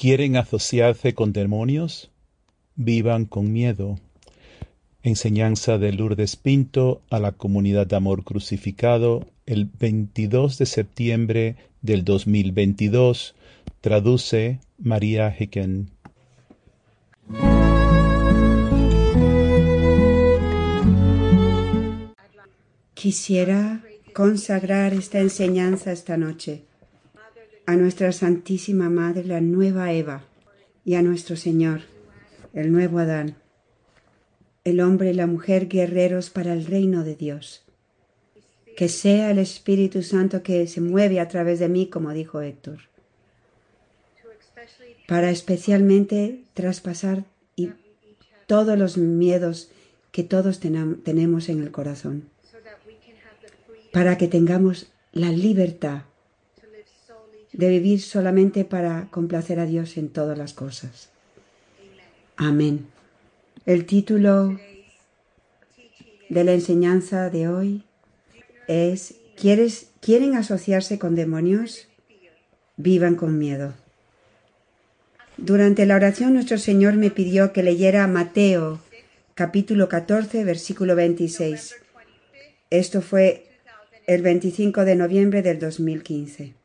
¿Quieren asociarse con demonios? Vivan con miedo. Enseñanza de Lourdes Pinto a la comunidad de amor crucificado el 22 de septiembre del 2022. Traduce María Hicken. Quisiera consagrar esta enseñanza esta noche a nuestra Santísima Madre, la nueva Eva, y a nuestro Señor, el nuevo Adán, el hombre y la mujer guerreros para el reino de Dios. Que sea el Espíritu Santo que se mueve a través de mí, como dijo Héctor, para especialmente traspasar todos los miedos que todos tenemos en el corazón para que tengamos la libertad de vivir solamente para complacer a Dios en todas las cosas. Amén. El título de la enseñanza de hoy es ¿Quieres, ¿Quieren asociarse con demonios? Vivan con miedo. Durante la oración nuestro Señor me pidió que leyera Mateo capítulo 14 versículo 26. Esto fue el 25 de noviembre del 2015.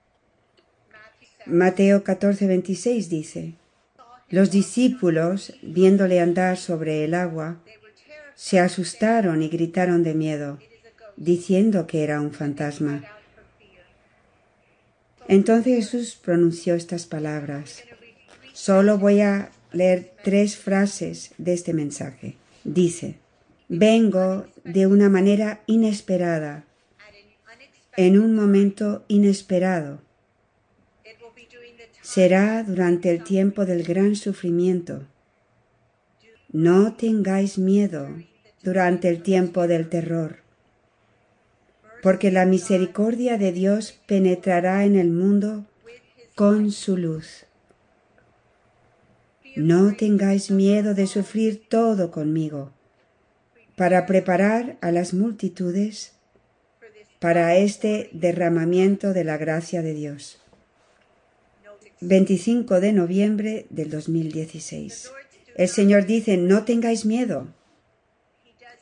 Mateo 14, 26 dice, Los discípulos, viéndole andar sobre el agua, se asustaron y gritaron de miedo, diciendo que era un fantasma. Entonces Jesús pronunció estas palabras. Solo voy a leer tres frases de este mensaje. Dice, vengo de una manera inesperada en un momento inesperado. Será durante el tiempo del gran sufrimiento. No tengáis miedo durante el tiempo del terror, porque la misericordia de Dios penetrará en el mundo con su luz. No tengáis miedo de sufrir todo conmigo, para preparar a las multitudes para este derramamiento de la gracia de Dios. 25 de noviembre del 2016. El Señor dice, no tengáis miedo.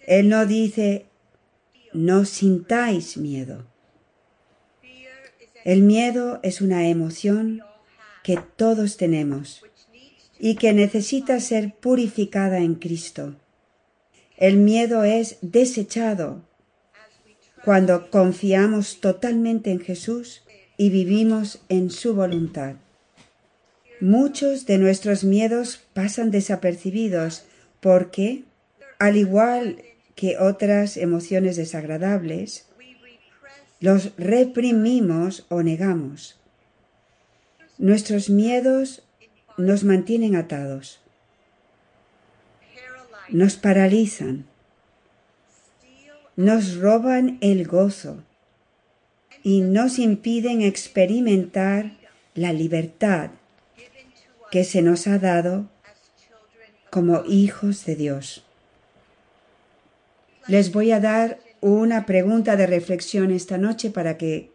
Él no dice, no sintáis miedo. El miedo es una emoción que todos tenemos y que necesita ser purificada en Cristo. El miedo es desechado cuando confiamos totalmente en Jesús y vivimos en su voluntad. Muchos de nuestros miedos pasan desapercibidos porque, al igual que otras emociones desagradables, los reprimimos o negamos. Nuestros miedos nos mantienen atados, nos paralizan. Nos roban el gozo. Y nos impiden experimentar la libertad que se nos ha dado como hijos de Dios. Les voy a dar una pregunta de reflexión esta noche para que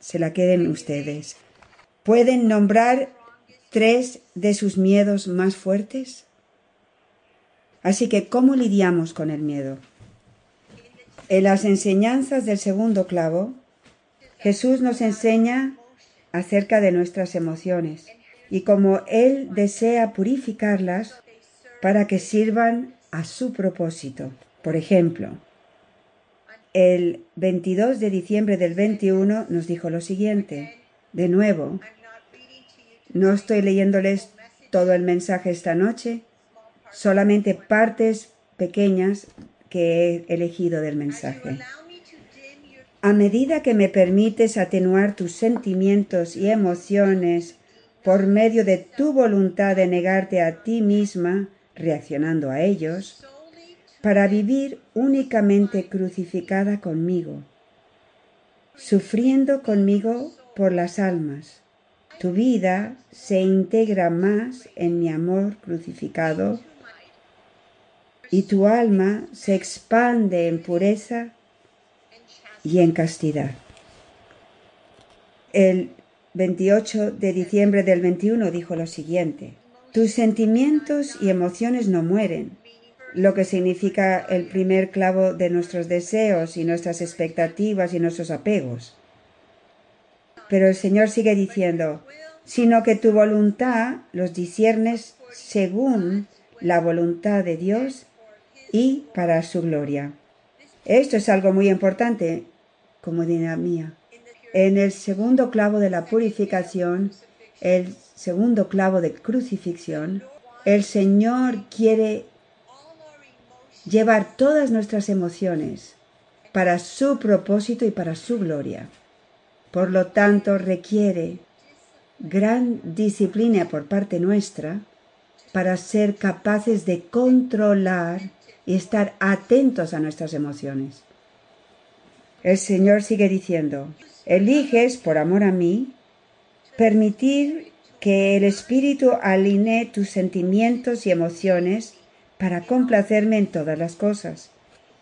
se la queden ustedes. ¿Pueden nombrar tres de sus miedos más fuertes? Así que, ¿cómo lidiamos con el miedo? En las enseñanzas del segundo clavo, Jesús nos enseña acerca de nuestras emociones y cómo Él desea purificarlas para que sirvan a su propósito. Por ejemplo, el 22 de diciembre del 21 nos dijo lo siguiente, de nuevo, no estoy leyéndoles todo el mensaje esta noche, solamente partes pequeñas que he elegido del mensaje. A medida que me permites atenuar tus sentimientos y emociones por medio de tu voluntad de negarte a ti misma, reaccionando a ellos, para vivir únicamente crucificada conmigo, sufriendo conmigo por las almas. Tu vida se integra más en mi amor crucificado y tu alma se expande en pureza y en castidad. El 28 de diciembre del 21 dijo lo siguiente. Tus sentimientos y emociones no mueren, lo que significa el primer clavo de nuestros deseos y nuestras expectativas y nuestros apegos. Pero el Señor sigue diciendo, sino que tu voluntad los disiernes según la voluntad de Dios y para su gloria. Esto es algo muy importante, como mía. En el segundo clavo de la purificación, el segundo clavo de crucifixión, el Señor quiere llevar todas nuestras emociones para su propósito y para su gloria. Por lo tanto, requiere gran disciplina por parte nuestra para ser capaces de controlar y estar atentos a nuestras emociones. El Señor sigue diciendo, eliges, por amor a mí, permitir que el Espíritu alinee tus sentimientos y emociones para complacerme en todas las cosas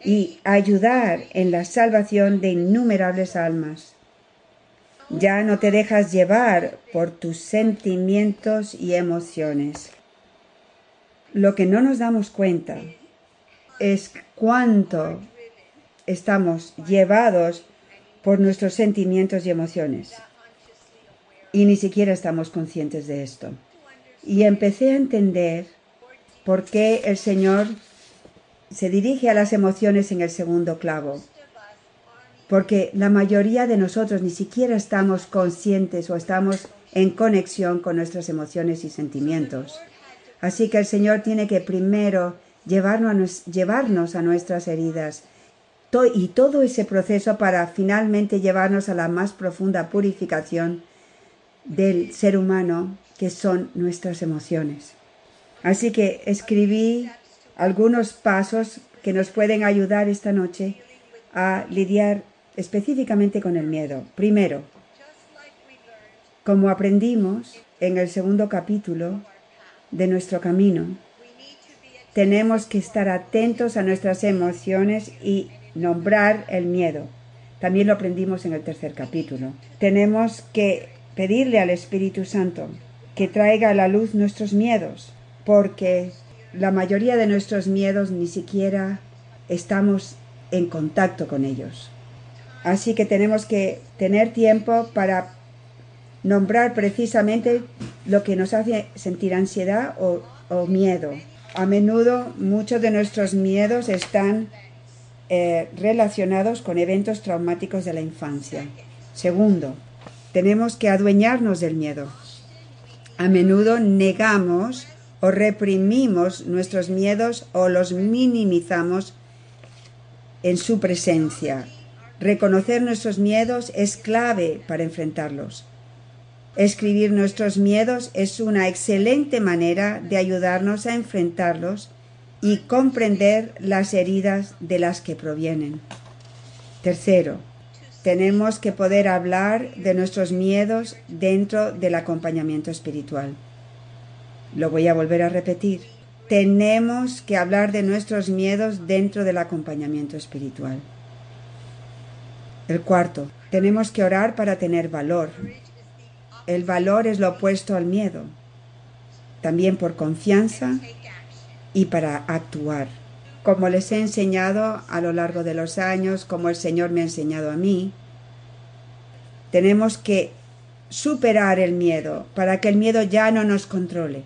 y ayudar en la salvación de innumerables almas. Ya no te dejas llevar por tus sentimientos y emociones. Lo que no nos damos cuenta es cuánto estamos llevados por nuestros sentimientos y emociones. Y ni siquiera estamos conscientes de esto. Y empecé a entender por qué el Señor se dirige a las emociones en el segundo clavo porque la mayoría de nosotros ni siquiera estamos conscientes o estamos en conexión con nuestras emociones y sentimientos. Así que el Señor tiene que primero llevarnos, llevarnos a nuestras heridas y todo ese proceso para finalmente llevarnos a la más profunda purificación del ser humano, que son nuestras emociones. Así que escribí algunos pasos que nos pueden ayudar esta noche a lidiar específicamente con el miedo. Primero, como aprendimos en el segundo capítulo de nuestro camino, tenemos que estar atentos a nuestras emociones y nombrar el miedo. También lo aprendimos en el tercer capítulo. Tenemos que pedirle al Espíritu Santo que traiga a la luz nuestros miedos, porque la mayoría de nuestros miedos ni siquiera estamos en contacto con ellos. Así que tenemos que tener tiempo para nombrar precisamente lo que nos hace sentir ansiedad o, miedo. A menudo muchos de nuestros miedos están eh, relacionados con eventos traumáticos de la infancia. Segundo, tenemos que adueñarnos del miedo. A menudo negamos o reprimimos nuestros miedos o los minimizamos en su presencia Reconocer nuestros miedos es clave para enfrentarlos. Escribir nuestros miedos es una excelente manera de ayudarnos a enfrentarlos y comprender las heridas de las que provienen. Tercero, tenemos que poder hablar de nuestros miedos dentro del acompañamiento espiritual. Lo voy a volver a repetir. Tenemos que hablar de nuestros miedos dentro del acompañamiento espiritual. El cuarto, tenemos que orar para tener valor. El valor es lo opuesto al miedo, también por confianza y para actuar. Como les he enseñado a lo largo de los años, como el Señor me ha enseñado a mí, tenemos que superar el miedo para que el miedo ya no nos controle.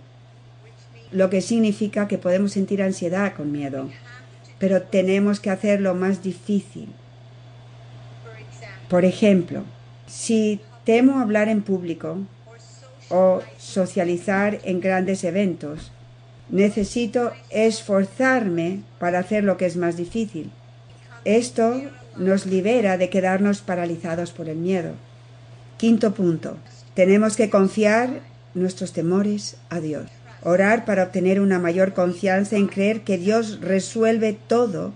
Lo que significa que podemos sentir ansiedad con miedo, pero tenemos que hacerlo más difícil por ejemplo, si temo hablar en público o socializar en grandes eventos, necesito esforzarme para hacer lo que es más difícil. Esto nos libera de quedarnos paralizados por el miedo. Quinto punto. Tenemos que confiar nuestros temores a Dios. Orar para obtener una mayor confianza en creer que Dios resuelve todo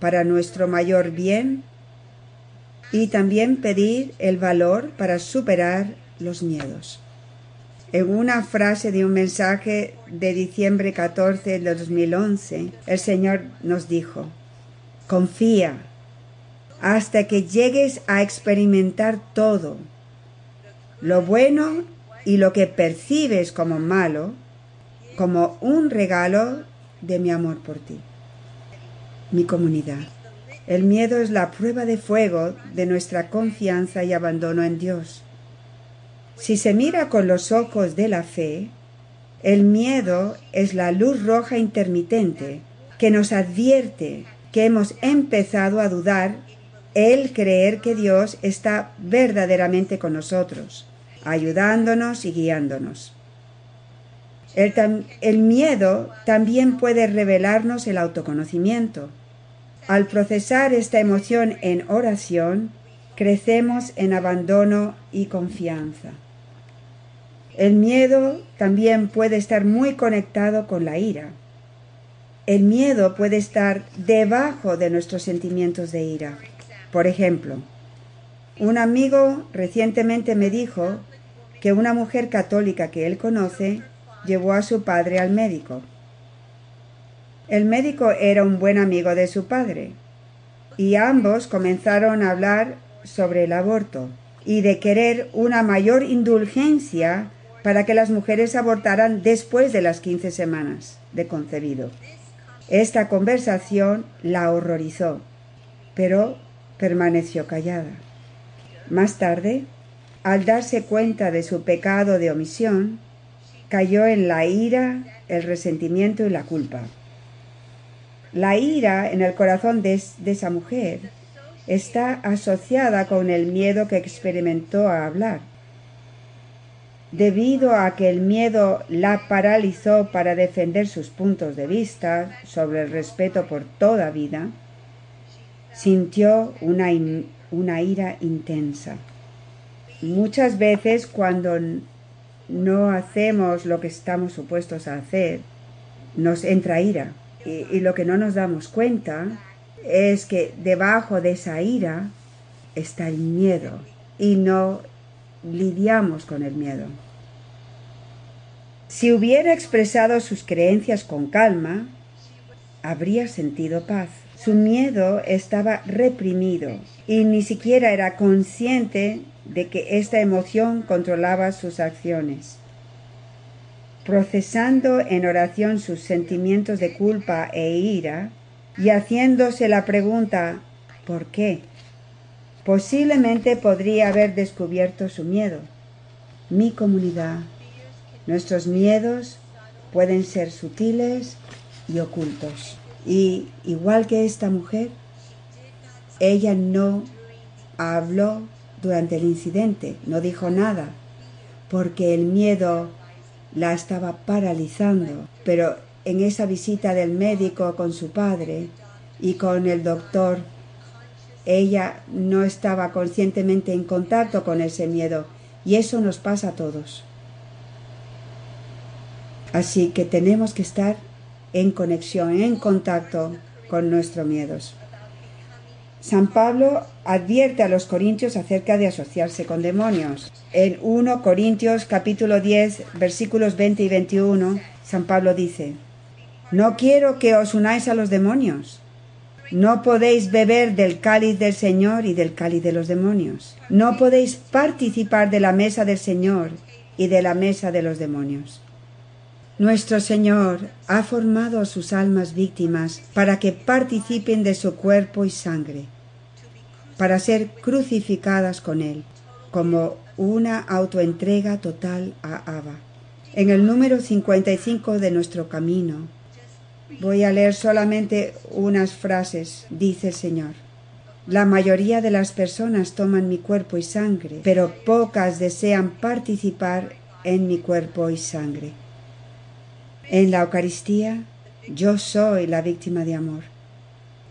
para nuestro mayor bien y también pedir el valor para superar los miedos. En una frase de un mensaje de diciembre 14 de 2011, el Señor nos dijo, confía hasta que llegues a experimentar todo, lo bueno y lo que percibes como malo como un regalo de mi amor por ti. Mi comunidad. El miedo es la prueba de fuego de nuestra confianza y abandono en Dios. Si se mira con los ojos de la fe, el miedo es la luz roja intermitente que nos advierte que hemos empezado a dudar el creer que Dios está verdaderamente con nosotros, ayudándonos y guiándonos. El, miedo también puede revelarnos el autoconocimiento. Al procesar esta emoción en oración, crecemos en abandono y confianza. El miedo también puede estar muy conectado con la ira. El miedo puede estar debajo de nuestros sentimientos de ira. Por ejemplo, un amigo recientemente me dijo que una mujer católica que él conoce llevó a su padre al médico. El médico era un buen amigo de su padre y ambos comenzaron a hablar sobre el aborto y de querer una mayor indulgencia para que las mujeres abortaran después de las 15 semanas de concebido. Esta conversación la horrorizó, pero permaneció callada. Más tarde, al darse cuenta de su pecado de omisión, cayó en la ira, el resentimiento y la culpa. La ira en el corazón de, esa mujer está asociada con el miedo que experimentó a hablar. Debido a que el miedo la paralizó para defender sus puntos de vista sobre el respeto por toda vida, sintió una, una ira intensa. Muchas veces cuando no hacemos lo que estamos supuestos a hacer, nos entra ira. Y, lo que no nos damos cuenta es que debajo de esa ira está el miedo y no lidiamos con el miedo. Si hubiera expresado sus creencias con calma, habría sentido paz. Su miedo estaba reprimido y ni siquiera era consciente de que esta emoción controlaba sus acciones. Procesando en oración sus sentimientos de culpa e ira y haciéndose la pregunta ¿por qué? Posiblemente podría haber descubierto su miedo. Mi comunidad, nuestros miedos pueden ser sutiles y ocultos. Y igual que esta mujer, ella no habló durante el incidente, no dijo nada, porque el miedo la estaba paralizando. Pero en esa visita del médico con su padre y con el doctor, ella no estaba conscientemente en contacto con ese miedo y eso nos pasa a todos. Así que tenemos que estar en conexión, en contacto con nuestros miedos. San Pablo advierte a los corintios acerca de asociarse con demonios. En 1 Corintios capítulo 10 versículos 20 y 21, San Pablo dice, No quiero que os unáis a los demonios. No podéis beber del cáliz del Señor y del cáliz de los demonios. No podéis participar de la mesa del Señor y de la mesa de los demonios. Nuestro Señor ha formado a sus almas víctimas para que participen de su cuerpo y sangre, para ser crucificadas con Él, como una autoentrega total a Abba. En el número 55 de nuestro camino, voy a leer solamente unas frases, dice el Señor. La mayoría de las personas toman mi cuerpo y sangre, pero pocas desean participar en mi cuerpo y sangre. En la Eucaristía yo soy la víctima de amor.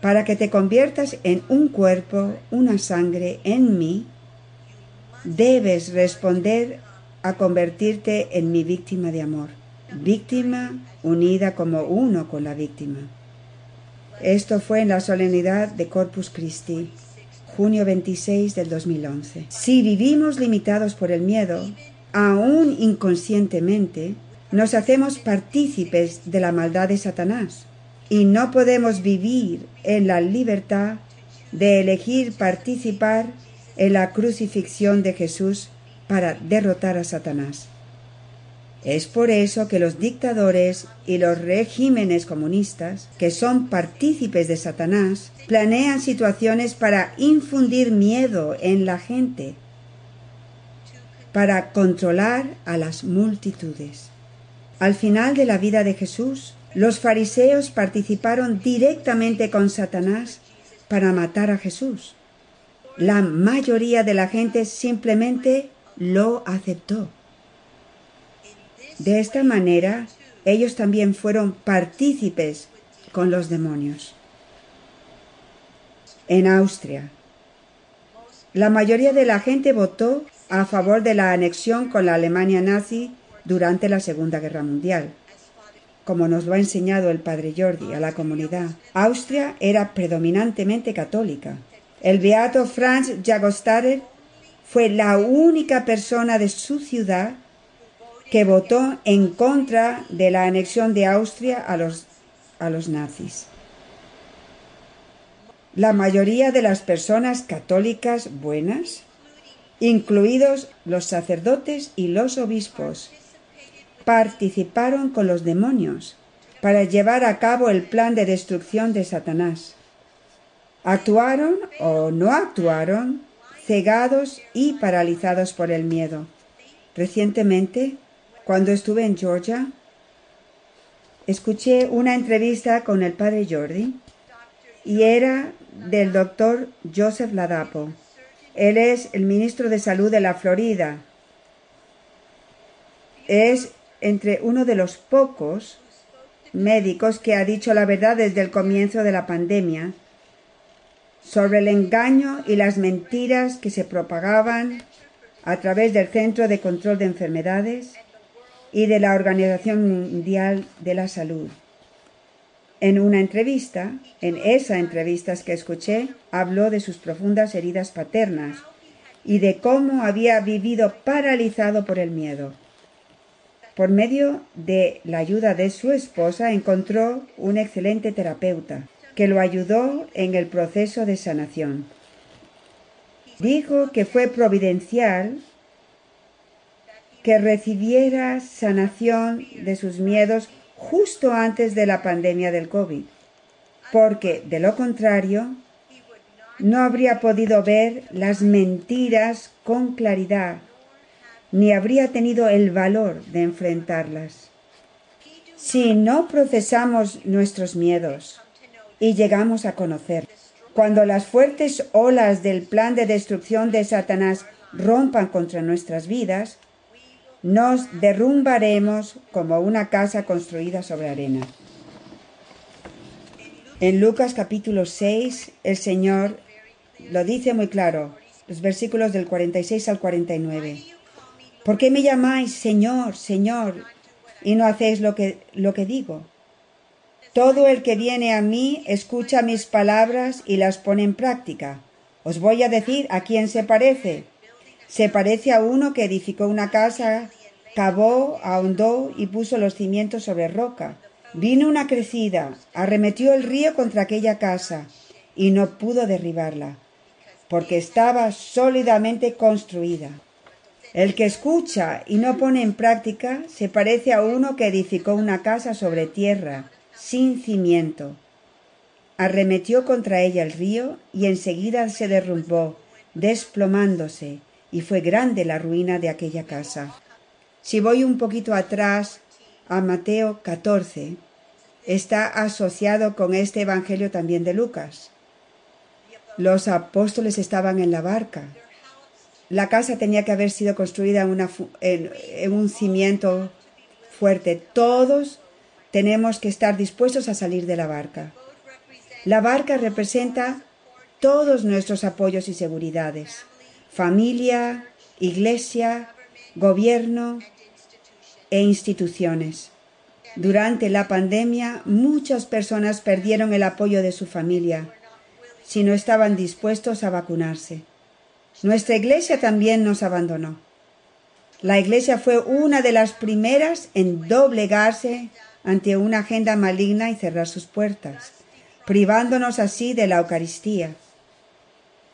Para que te conviertas en un cuerpo, una sangre en mí, debes responder a convertirte en mi víctima de amor, víctima unida como uno con la víctima. Esto fue en la solemnidad de Corpus Christi, junio 26 del 2011. Si vivimos limitados por el miedo, aún inconscientemente, nos hacemos partícipes de la maldad de Satanás y no podemos vivir en la libertad de elegir participar en la crucifixión de Jesús para derrotar a Satanás. Es por eso que los dictadores y los regímenes comunistas, que son partícipes de Satanás, planean situaciones para infundir miedo en la gente, para controlar a las multitudes. Al final de la vida de Jesús, los fariseos participaron directamente con Satanás para matar a Jesús. La mayoría de la gente simplemente lo aceptó. De esta manera, ellos también fueron partícipes con los demonios. En Austria, la mayoría de la gente votó a favor de la anexión con la Alemania nazi durante la Segunda Guerra Mundial. Como nos lo ha enseñado el padre Jordi a la comunidad, Austria era predominantemente católica. El beato Franz Jagostader fue la única persona de su ciudad que votó en contra de la anexión de Austria a los, a los nazis. La mayoría de las personas católicas buenas, incluidos los sacerdotes y los obispos, participaron con los demonios para llevar a cabo el plan de destrucción de Satanás. Actuaron o no actuaron cegados y paralizados por el miedo. Recientemente, cuando estuve en Georgia, escuché una entrevista con el padre Jordi y era del doctor Joseph Ladapo. Él es el ministro de Salud de la Florida. Es entre uno de los pocos médicos que ha dicho la verdad desde el comienzo de la pandemia sobre el engaño y las mentiras que se propagaban a través del Centro de Control de Enfermedades y de la Organización Mundial de la Salud. En una entrevista, en esa entrevista que escuché, habló de sus profundas heridas paternas y de cómo había vivido paralizado por el miedo. Por medio de la ayuda de su esposa encontró un excelente terapeuta que lo ayudó en el proceso de sanación. Dijo que fue providencial que recibiera sanación de sus miedos justo antes de la pandemia del COVID, porque de lo contrario no habría podido ver las mentiras con claridad, ni habría tenido el valor de enfrentarlas. Si no procesamos nuestros miedos, y llegamos a conocer. Cuando las fuertes olas del plan de destrucción de Satanás rompan contra nuestras vidas, nos derrumbaremos como una casa construida sobre arena. En Lucas capítulo 6, el Señor lo dice muy claro, los versículos del 46 al 49. ¿Por qué me llamáis Señor, Señor, y no hacéis lo que, lo que digo? Todo el que viene a mí escucha mis palabras y las pone en práctica. Os voy a decir a quién se parece. Se parece a uno que edificó una casa, cavó, ahondó y puso los cimientos sobre roca. Vino una crecida, arremetió el río contra aquella casa y no pudo derribarla, porque estaba sólidamente construida. El que escucha y no pone en práctica se parece a uno que edificó una casa sobre tierra sin cimiento. Arremetió contra ella el río y enseguida se derrumbó, desplomándose, y fue grande la ruina de aquella casa. Si voy un poquito atrás a Mateo 14, está asociado con este Evangelio también de Lucas. Los apóstoles estaban en la barca. La casa tenía que haber sido construida en, en un cimiento fuerte. Todos tenemos que estar dispuestos a salir de la barca. La barca representa todos nuestros apoyos y seguridades. Familia, iglesia, gobierno e instituciones. Durante la pandemia muchas personas perdieron el apoyo de su familia si no estaban dispuestos a vacunarse. Nuestra iglesia también nos abandonó. La iglesia fue una de las primeras en doblegarse ante una agenda maligna y cerrar sus puertas, privándonos así de la Eucaristía.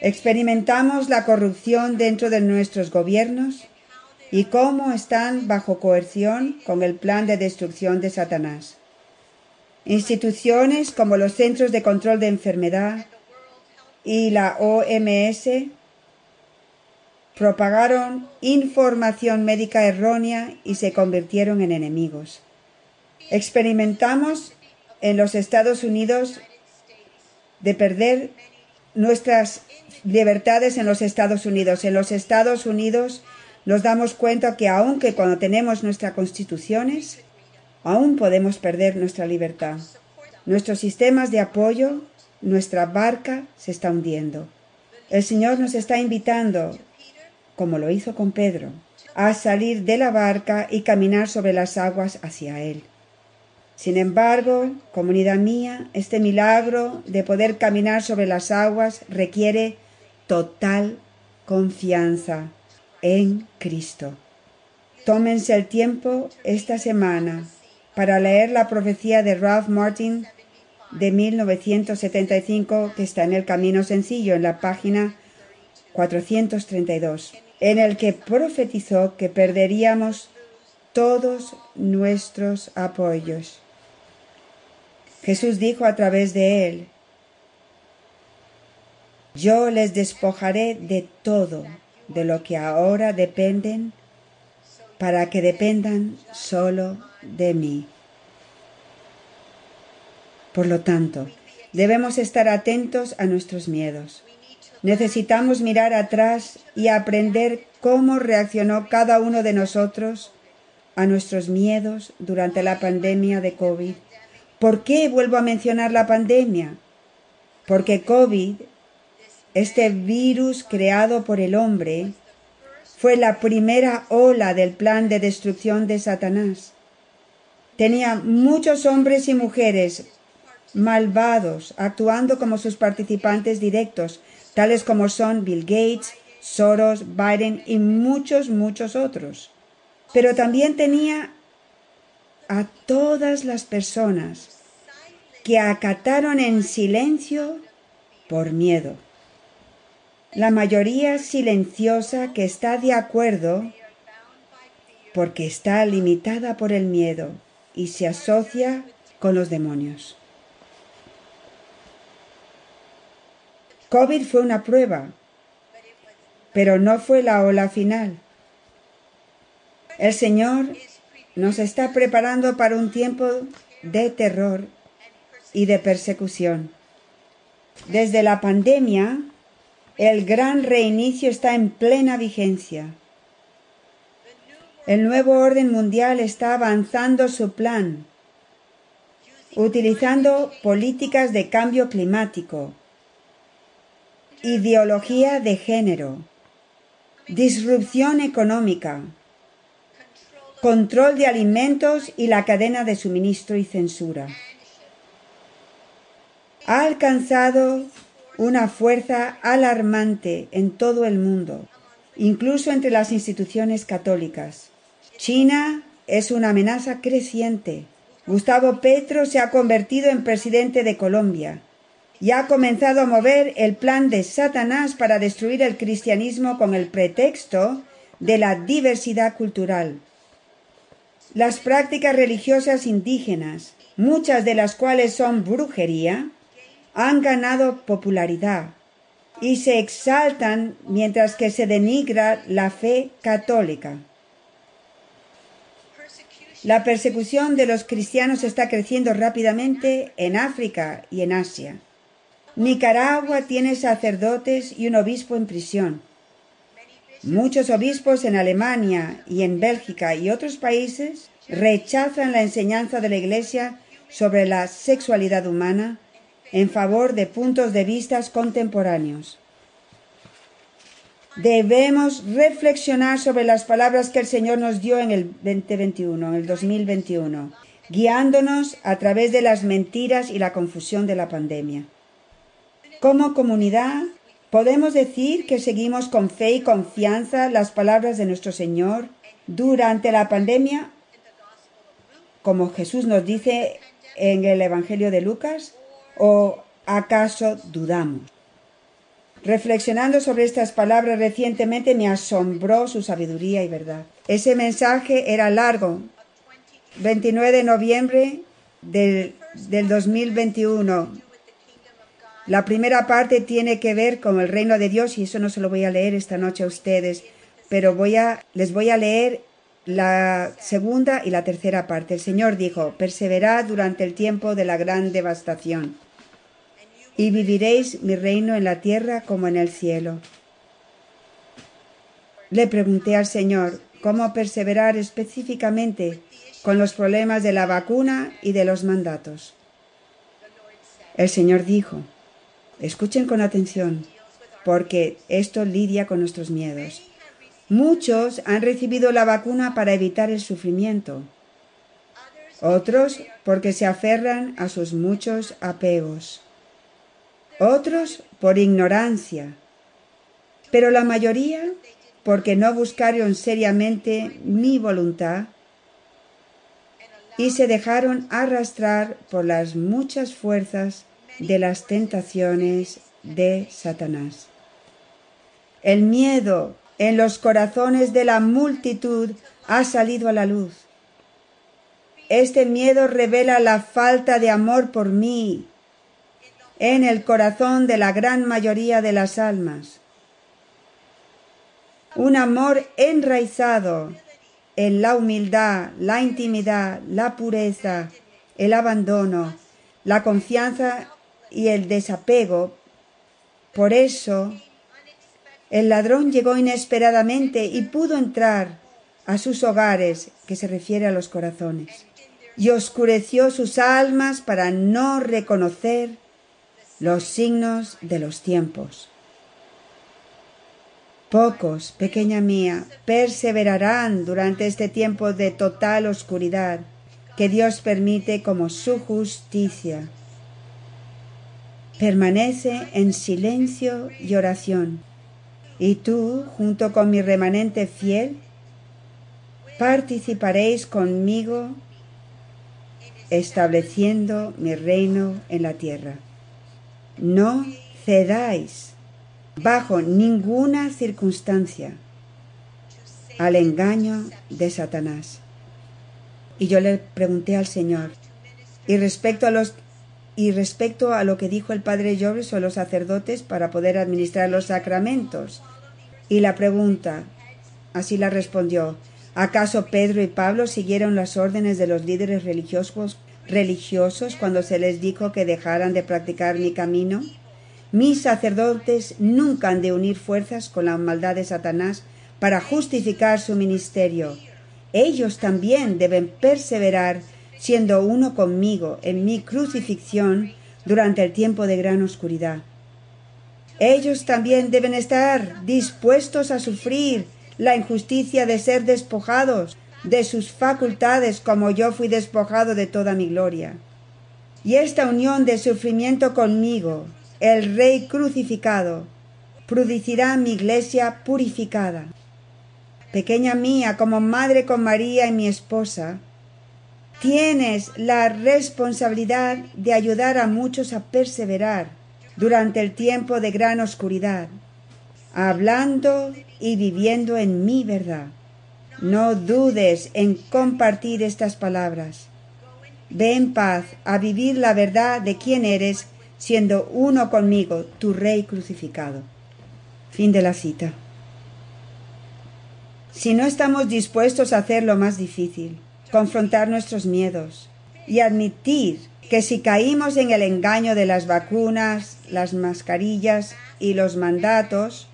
Experimentamos la corrupción dentro de nuestros gobiernos y cómo están bajo coerción con el plan de destrucción de Satanás. Instituciones como los Centros de Control de Enfermedad y la OMS propagaron información médica errónea y se convirtieron en enemigos. Experimentamos en los Estados Unidos de perder nuestras libertades en los Estados Unidos. En los Estados Unidos nos damos cuenta que aunque cuando tenemos nuestras constituciones, aún podemos perder nuestra libertad. Nuestros sistemas de apoyo, nuestra barca se está hundiendo. El Señor nos está invitando, como lo hizo con Pedro, a salir de la barca y caminar sobre las aguas hacia Él. Sin embargo, comunidad mía, este milagro de poder caminar sobre las aguas requiere total confianza en Cristo. Tómense el tiempo esta semana para leer la profecía de Ralph Martin de 1975 que está en el Camino Sencillo en la página 432, en el que profetizó que perderíamos todos nuestros apoyos. Jesús dijo a través de él, yo les despojaré de todo de lo que ahora dependen para que dependan solo de mí. Por lo tanto, debemos estar atentos a nuestros miedos. Necesitamos mirar atrás y aprender cómo reaccionó cada uno de nosotros a nuestros miedos durante la pandemia de COVID. ¿Por qué vuelvo a mencionar la pandemia? Porque COVID este virus creado por el hombre fue la primera ola del plan de destrucción de Satanás. Tenía muchos hombres y mujeres malvados actuando como sus participantes directos, tales como son Bill Gates, Soros, Biden y muchos, muchos otros. Pero también tenía a todas las personas que acataron en silencio por miedo la mayoría silenciosa que está de acuerdo porque está limitada por el miedo y se asocia con los demonios. COVID fue una prueba, pero no fue la ola final. El Señor nos está preparando para un tiempo de terror y de persecución. Desde la pandemia, el gran reinicio está en plena vigencia. El nuevo orden mundial está avanzando su plan, utilizando políticas de cambio climático, ideología de género, disrupción económica, control de alimentos y la cadena de suministro y censura. Ha alcanzado una fuerza alarmante en todo el mundo, incluso entre las instituciones católicas. China es una amenaza creciente. Gustavo Petro se ha convertido en presidente de Colombia y ha comenzado a mover el plan de Satanás para destruir el cristianismo con el pretexto de la diversidad cultural. Las prácticas religiosas indígenas, muchas de las cuales son brujería, han ganado popularidad y se exaltan mientras que se denigra la fe católica. La persecución de los cristianos está creciendo rápidamente en África y en Asia. Nicaragua tiene sacerdotes y un obispo en prisión. Muchos obispos en Alemania y en Bélgica y otros países rechazan la enseñanza de la Iglesia sobre la sexualidad humana en favor de puntos de vista contemporáneos. Debemos reflexionar sobre las palabras que el Señor nos dio en el 2021, en el 2021, guiándonos a través de las mentiras y la confusión de la pandemia. Como comunidad, podemos decir que seguimos con fe y confianza las palabras de nuestro Señor durante la pandemia, como Jesús nos dice en el Evangelio de Lucas, ¿O acaso dudamos? Reflexionando sobre estas palabras recientemente me asombró su sabiduría y verdad. Ese mensaje era largo. 29 de noviembre del, del 2021. La primera parte tiene que ver con el reino de Dios y eso no se lo voy a leer esta noche a ustedes, pero voy a, les voy a leer la segunda y la tercera parte. El Señor dijo, perseverad durante el tiempo de la gran devastación y viviréis mi reino en la tierra como en el cielo. Le pregunté al Señor cómo perseverar específicamente con los problemas de la vacuna y de los mandatos. El Señor dijo, escuchen con atención, porque esto lidia con nuestros miedos. Muchos han recibido la vacuna para evitar el sufrimiento, otros porque se aferran a sus muchos apegos, otros por ignorancia, pero la mayoría porque no buscaron seriamente mi voluntad y se dejaron arrastrar por las muchas fuerzas de las tentaciones de Satanás. El miedo en los corazones de la multitud ha salido a la luz. Este miedo revela la falta de amor por mí en el corazón de la gran mayoría de las almas. Un amor enraizado en la humildad, la intimidad, la pureza, el abandono, la confianza y el desapego. Por eso el ladrón llegó inesperadamente y pudo entrar a sus hogares, que se refiere a los corazones, y oscureció sus almas para no reconocer los signos de los tiempos. Pocos, pequeña mía, perseverarán durante este tiempo de total oscuridad que Dios permite como su justicia. Permanece en silencio y oración y tú, junto con mi remanente fiel, participaréis conmigo estableciendo mi reino en la tierra. No cedáis bajo ninguna circunstancia al engaño de Satanás. Y yo le pregunté al Señor, y respecto a los y respecto a lo que dijo el padre Lloves o los sacerdotes para poder administrar los sacramentos. Y la pregunta, así la respondió, ¿acaso Pedro y Pablo siguieron las órdenes de los líderes religiosos, religiosos cuando se les dijo que dejaran de practicar mi camino? Mis sacerdotes nunca han de unir fuerzas con la maldad de Satanás para justificar su ministerio. Ellos también deben perseverar siendo uno conmigo en mi crucifixión durante el tiempo de gran oscuridad. Ellos también deben estar dispuestos a sufrir la injusticia de ser despojados de sus facultades como yo fui despojado de toda mi gloria. Y esta unión de sufrimiento conmigo, el Rey crucificado, producirá mi iglesia purificada. Pequeña mía, como madre con María y mi esposa, Tienes la responsabilidad de ayudar a muchos a perseverar durante el tiempo de gran oscuridad, hablando y viviendo en mi verdad. No dudes en compartir estas palabras. Ve en paz a vivir la verdad de quién eres, siendo uno conmigo, tu Rey crucificado. Fin de la cita. Si no estamos dispuestos a hacer lo más difícil, confrontar nuestros miedos y admitir que si caímos en el engaño de las vacunas, las mascarillas y los mandatos,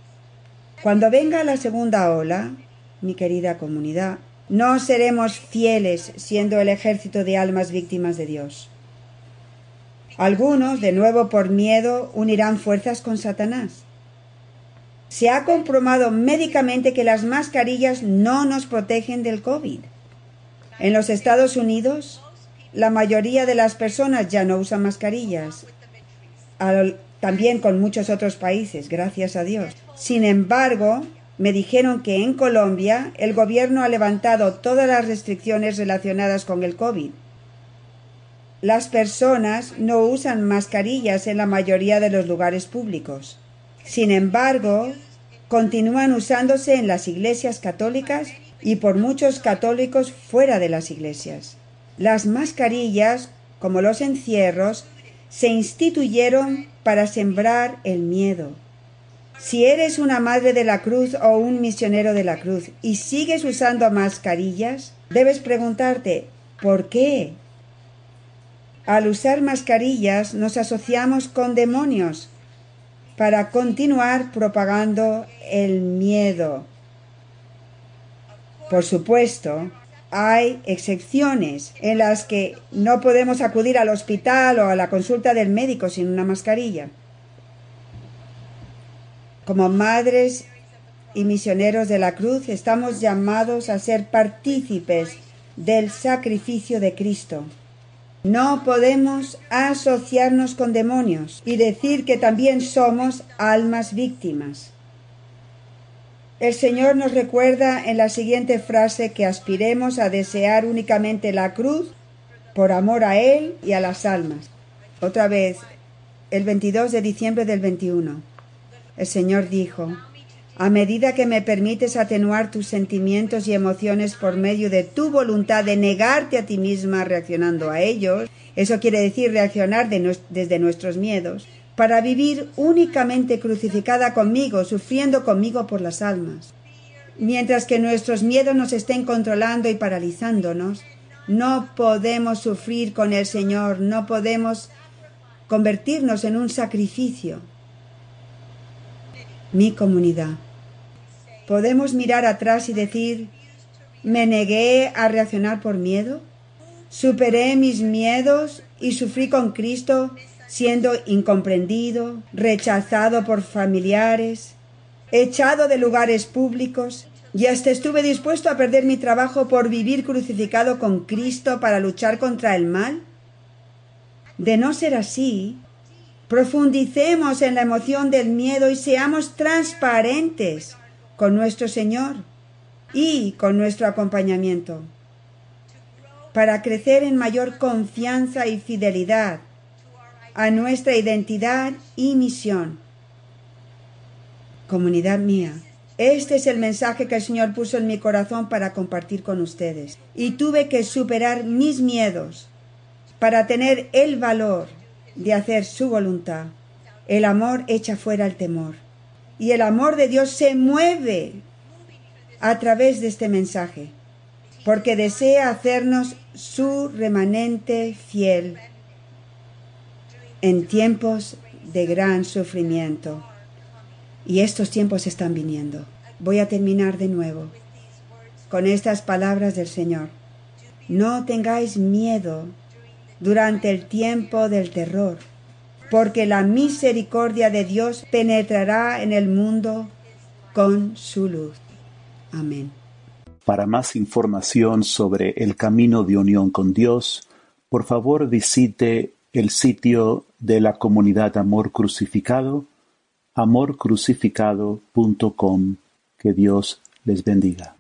cuando venga la segunda ola, mi querida comunidad, no seremos fieles siendo el ejército de almas víctimas de Dios. Algunos, de nuevo por miedo, unirán fuerzas con Satanás. Se ha comprobado médicamente que las mascarillas no nos protegen del COVID. En los Estados Unidos, la mayoría de las personas ya no usan mascarillas. También con muchos otros países, gracias a Dios. Sin embargo, me dijeron que en Colombia el gobierno ha levantado todas las restricciones relacionadas con el COVID. Las personas no usan mascarillas en la mayoría de los lugares públicos. Sin embargo, continúan usándose en las iglesias católicas y por muchos católicos fuera de las iglesias. Las mascarillas, como los encierros, se instituyeron para sembrar el miedo. Si eres una madre de la cruz o un misionero de la cruz y sigues usando mascarillas, debes preguntarte, ¿por qué? Al usar mascarillas nos asociamos con demonios para continuar propagando el miedo. Por supuesto, hay excepciones en las que no podemos acudir al hospital o a la consulta del médico sin una mascarilla. Como madres y misioneros de la cruz estamos llamados a ser partícipes del sacrificio de Cristo. No podemos asociarnos con demonios y decir que también somos almas víctimas. El Señor nos recuerda en la siguiente frase que aspiremos a desear únicamente la cruz por amor a Él y a las almas. Otra vez, el 22 de diciembre del 21. El Señor dijo, a medida que me permites atenuar tus sentimientos y emociones por medio de tu voluntad de negarte a ti misma reaccionando a ellos, eso quiere decir reaccionar desde nuestros miedos, para vivir únicamente crucificada conmigo, sufriendo conmigo por las almas. Mientras que nuestros miedos nos estén controlando y paralizándonos, no podemos sufrir con el Señor, no podemos convertirnos en un sacrificio. Mi comunidad. ¿Podemos mirar atrás y decir, me negué a reaccionar por miedo? ¿Superé mis miedos y sufrí con Cristo siendo incomprendido, rechazado por familiares, echado de lugares públicos, y hasta estuve dispuesto a perder mi trabajo por vivir crucificado con Cristo para luchar contra el mal? De no ser así, profundicemos en la emoción del miedo y seamos transparentes con nuestro Señor y con nuestro acompañamiento, para crecer en mayor confianza y fidelidad a nuestra identidad y misión. Comunidad mía, este es el mensaje que el Señor puso en mi corazón para compartir con ustedes. Y tuve que superar mis miedos para tener el valor de hacer su voluntad. El amor echa fuera el temor. Y el amor de Dios se mueve a través de este mensaje, porque desea hacernos su remanente fiel en tiempos de gran sufrimiento. Y estos tiempos están viniendo. Voy a terminar de nuevo con estas palabras del Señor. No tengáis miedo durante el tiempo del terror, porque la misericordia de Dios penetrará en el mundo con su luz. Amén. Para más información sobre el camino de unión con Dios, por favor visite el sitio de la comunidad Amor Crucificado, amorcrucificado.com. Que Dios les bendiga.